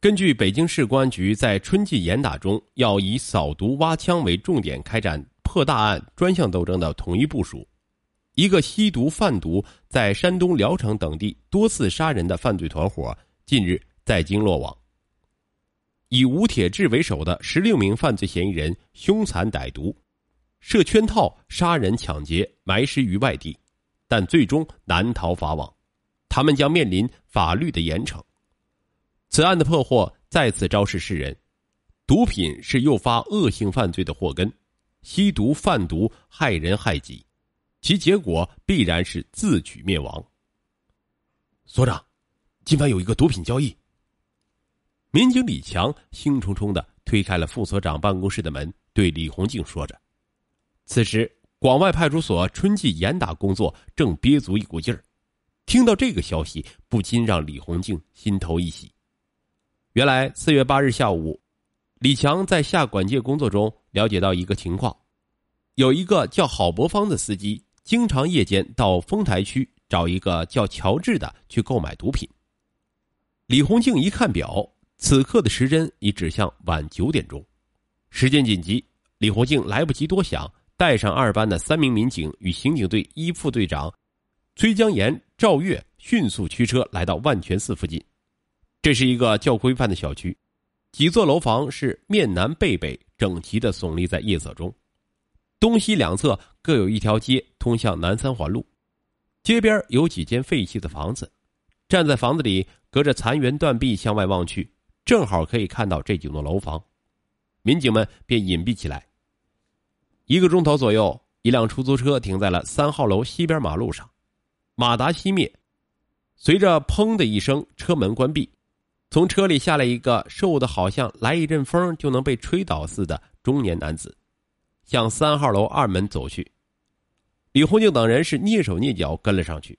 根据北京市公安局在春季严打中要以扫毒挖枪为重点开展破大案专项斗争的统一部署，一个吸毒贩毒在山东聊城等地多次杀人的犯罪团伙近日在京落网。以吴铁志为首的十六名犯罪嫌疑人凶残歹毒，设圈套杀人抢劫，埋尸于外地，但最终难逃法网，他们将面临法律的严惩。此案的破获再次昭示世人：毒品是诱发恶性犯罪的祸根，吸毒贩毒害人害己，其结果必然是自取灭亡。所长，今晚有一个毒品交易。民警李强兴冲冲的推开了副所长办公室的门，对李红静说着。此时，广外派出所春季严打工作正憋足一股劲儿，听到这个消息，不禁让李红静心头一喜。原来四月八日下午，李强在下管界工作中了解到一个情况：有一个叫郝伯芳的司机，经常夜间到丰台区找一个叫乔治的去购买毒品。李红静一看表，此刻的时针已指向晚九点钟，时间紧急，李红静来不及多想，带上二班的三名民警与刑警队一副队长崔江岩、赵月迅速驱车来到万泉寺附近。这是一个较规范的小区，几座楼房是面南背北整齐的耸立在夜色中，东西两侧各有一条街通向南三环路，街边有几间废弃的房子，站在房子里，隔着残垣断壁向外望去，正好可以看到这几栋楼房，民警们便隐蔽起来。一个钟头左右，一辆出租车停在了三号楼西边马路上，马达熄灭，随着“砰”的一声，车门关闭。从车里下来一个瘦的，好像来一阵风就能被吹倒似的中年男子，向三号楼二门走去。李红静等人是蹑手蹑脚跟了上去。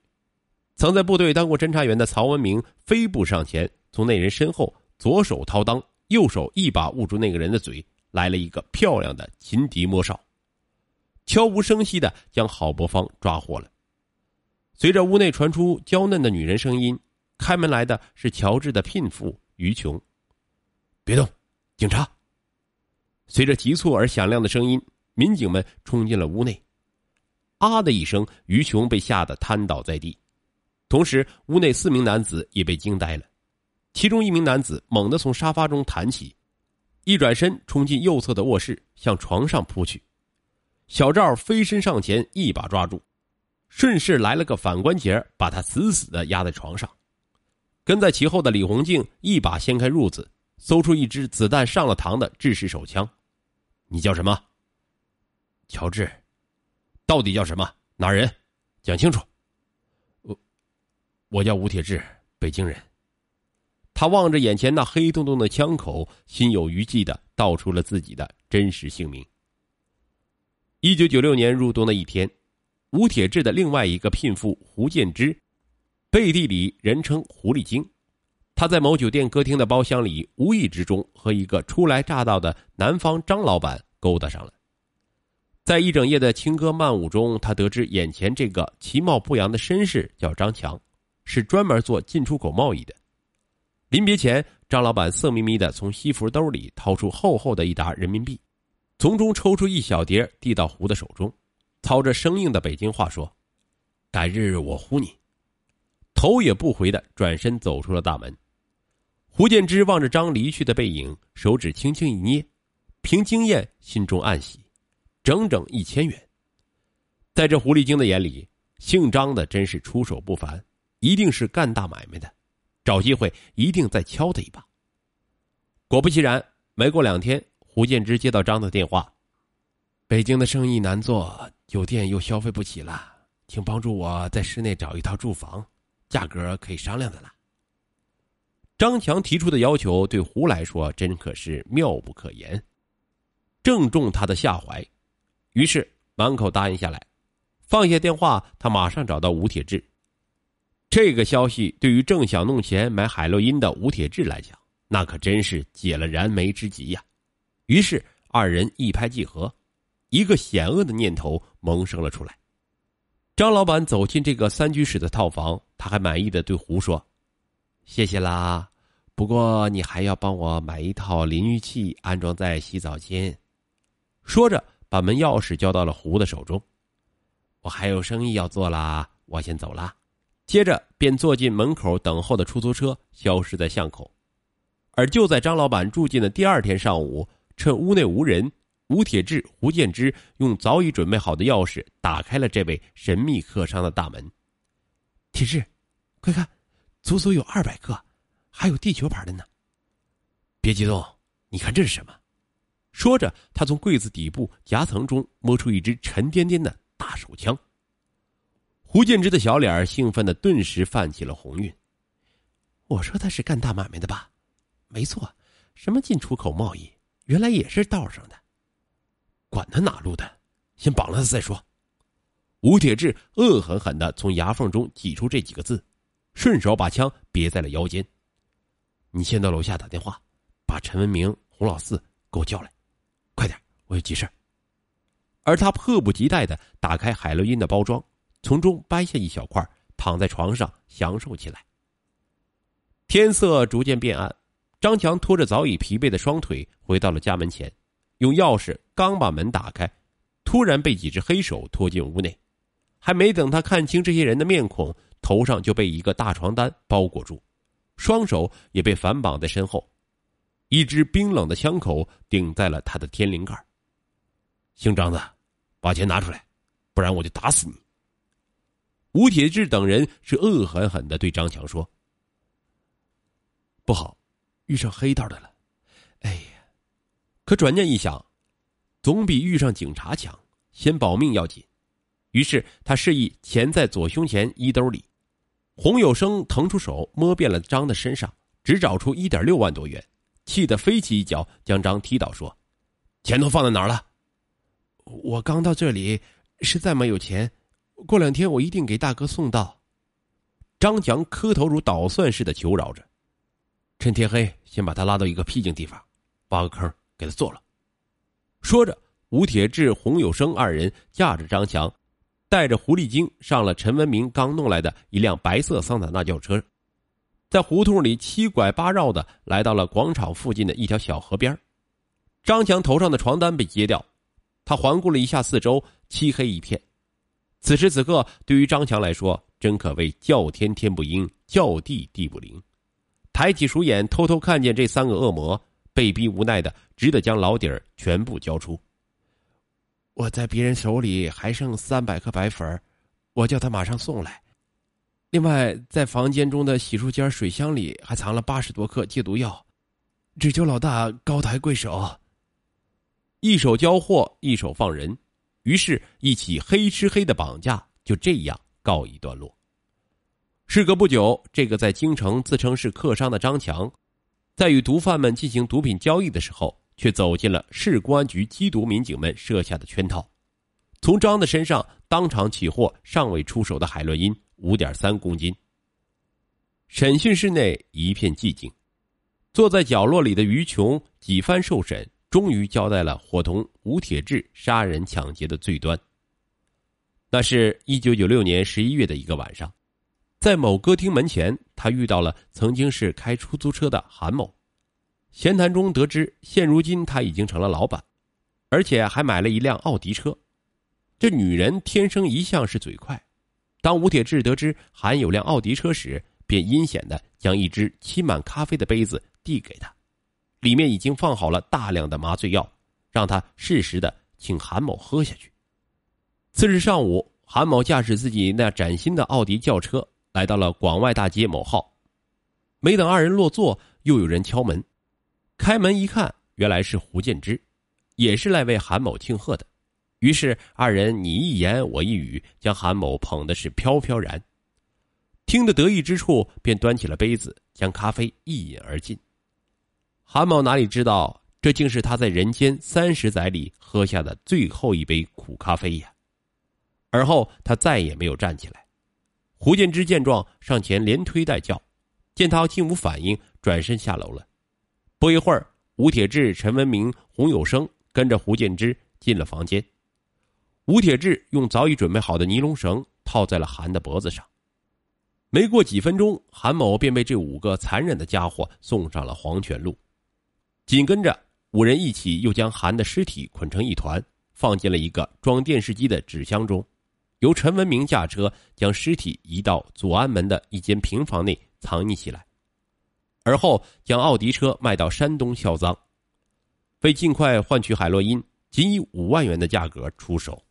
曾在部队当过侦察员的曹文明飞步上前，从那人身后左手掏裆，右手一把捂住那个人的嘴，来了一个漂亮的擒敌摸哨，悄无声息的将郝伯芳抓获了。随着屋内传出娇嫩的女人声音。开门来的是乔治的聘妇于琼。别动，警察！随着急促而响亮的声音，民警们冲进了屋内。啊的一声，于琼被吓得瘫倒在地，同时屋内四名男子也被惊呆了。其中一名男子猛地从沙发中弹起，一转身冲进右侧的卧室，向床上扑去。小赵飞身上前，一把抓住，顺势来了个反关节，把他死死的压在床上。跟在其后的李红静一把掀开褥子，搜出一支子弹上了膛的制式手枪。你叫什么？乔治。到底叫什么？哪人？讲清楚。我，我叫吴铁志，北京人。他望着眼前那黑洞洞的枪口，心有余悸的道出了自己的真实姓名。一九九六年入冬的一天，吴铁志的另外一个聘妇胡建之。背地里人称狐狸精，他在某酒店歌厅的包厢里，无意之中和一个初来乍到的南方张老板勾搭上了。在一整夜的轻歌曼舞中，他得知眼前这个其貌不扬的绅士叫张强，是专门做进出口贸易的。临别前，张老板色眯眯的从西服兜里掏出厚厚的一沓人民币，从中抽出一小叠递到胡的手中，操着生硬的北京话说：“改日我呼你。”头也不回的转身走出了大门，胡建之望着张离去的背影，手指轻轻一捏，凭经验，心中暗喜，整整一千元。在这狐狸精的眼里，姓张的真是出手不凡，一定是干大买卖的，找机会一定再敲他一把。果不其然，没过两天，胡建之接到张的电话：“北京的生意难做，酒店又消费不起了，请帮助我在市内找一套住房。”价格可以商量的了。张强提出的要求对胡来说真可是妙不可言，正中他的下怀，于是满口答应下来。放下电话，他马上找到吴铁志。这个消息对于正想弄钱买海洛因的吴铁志来讲，那可真是解了燃眉之急呀。于是二人一拍即合，一个险恶的念头萌生了出来。张老板走进这个三居室的套房，他还满意的对胡说：“谢谢啦，不过你还要帮我买一套淋浴器，安装在洗澡间。说着，把门钥匙交到了胡的手中。我还有生意要做啦，我先走了。接着便坐进门口等候的出租车，消失在巷口。而就在张老板住进的第二天上午，趁屋内无人，吴铁志、胡建之用早已准备好的钥匙打开了这位神秘客商的大门。铁志，快看，足足有二百个。还有地球牌的呢。别激动，你看这是什么？说着，他从柜子底部夹层中摸出一支沉甸甸的大手枪。胡建之的小脸兴奋的顿时泛起了红晕。我说他是干大买卖的吧？没错，什么进出口贸易，原来也是道上的。管他哪路的，先绑了他再说。吴铁志恶狠狠的从牙缝中挤出这几个字，顺手把枪别在了腰间。你先到楼下打电话，把陈文明、洪老四给我叫来，快点，我有急事而他迫不及待的打开海洛因的包装，从中掰下一小块，躺在床上享受起来。天色逐渐变暗，张强拖着早已疲惫的双腿回到了家门前，用钥匙刚把门打开，突然被几只黑手拖进屋内，还没等他看清这些人的面孔，头上就被一个大床单包裹住。双手也被反绑在身后，一只冰冷的枪口顶在了他的天灵盖。姓张的，把钱拿出来，不然我就打死你！吴铁志等人是恶狠狠的对张强说：“不好，遇上黑道的了！哎呀，可转念一想，总比遇上警察强，先保命要紧。于是他示意钱在左胸前衣兜里。”洪有生腾出手摸遍了张的身上，只找出一点六万多元，气得飞起一脚将张踢倒，说：“钱都放在哪儿了？”我刚到这里，实在没有钱，过两天我一定给大哥送到。张强磕头如捣蒜似的求饶着：“趁天黑，先把他拉到一个僻静地方，挖个坑给他做了。”说着，吴铁志、洪有生二人架着张强。带着狐狸精上了陈文明刚弄来的一辆白色桑塔纳轿车，在胡同里七拐八绕的来到了广场附近的一条小河边。张强头上的床单被揭掉，他环顾了一下四周，漆黑一片。此时此刻，对于张强来说，真可谓叫天天不应，叫地地不灵。抬起鼠眼，偷偷看见这三个恶魔，被逼无奈的，只得将老底儿全部交出。我在别人手里还剩三百颗白粉我叫他马上送来。另外，在房间中的洗漱间水箱里还藏了八十多克戒毒药，只求老大高抬贵手。一手交货，一手放人，于是，一起黑吃黑的绑架就这样告一段落。事隔不久，这个在京城自称是客商的张强，在与毒贩们进行毒品交易的时候。却走进了市公安局缉毒民警们设下的圈套，从张的身上当场起获尚未出手的海洛因五点三公斤。审讯室内一片寂静，坐在角落里的于琼几番受审，终于交代了伙同吴铁志杀人抢劫的罪端。那是一九九六年十一月的一个晚上，在某歌厅门前，他遇到了曾经是开出租车的韩某。闲谈中得知，现如今他已经成了老板，而且还买了一辆奥迪车。这女人天生一向是嘴快，当吴铁志得知韩有辆奥迪车时，便阴险的将一只沏满咖啡的杯子递给他，里面已经放好了大量的麻醉药，让他适时的请韩某喝下去。次日上午，韩某驾驶自己那崭新的奥迪轿车来到了广外大街某号，没等二人落座，又有人敲门。开门一看，原来是胡建之，也是来为韩某庆贺的。于是二人你一言我一语，将韩某捧的是飘飘然。听得得意之处，便端起了杯子，将咖啡一饮而尽。韩某哪里知道，这竟是他在人间三十载里喝下的最后一杯苦咖啡呀！而后他再也没有站起来。胡建之见状，上前连推带叫，见他竟无反应，转身下楼了。不一会儿，吴铁志、陈文明、洪有生跟着胡建之进了房间。吴铁志用早已准备好的尼龙绳套在了韩的脖子上。没过几分钟，韩某便被这五个残忍的家伙送上了黄泉路。紧跟着，五人一起又将韩的尸体捆成一团，放进了一个装电视机的纸箱中，由陈文明驾车将尸体移到左安门的一间平房内藏匿起来，而后将奥迪车卖到山东销赃，为尽快换取海洛因，仅以五万元的价格出手。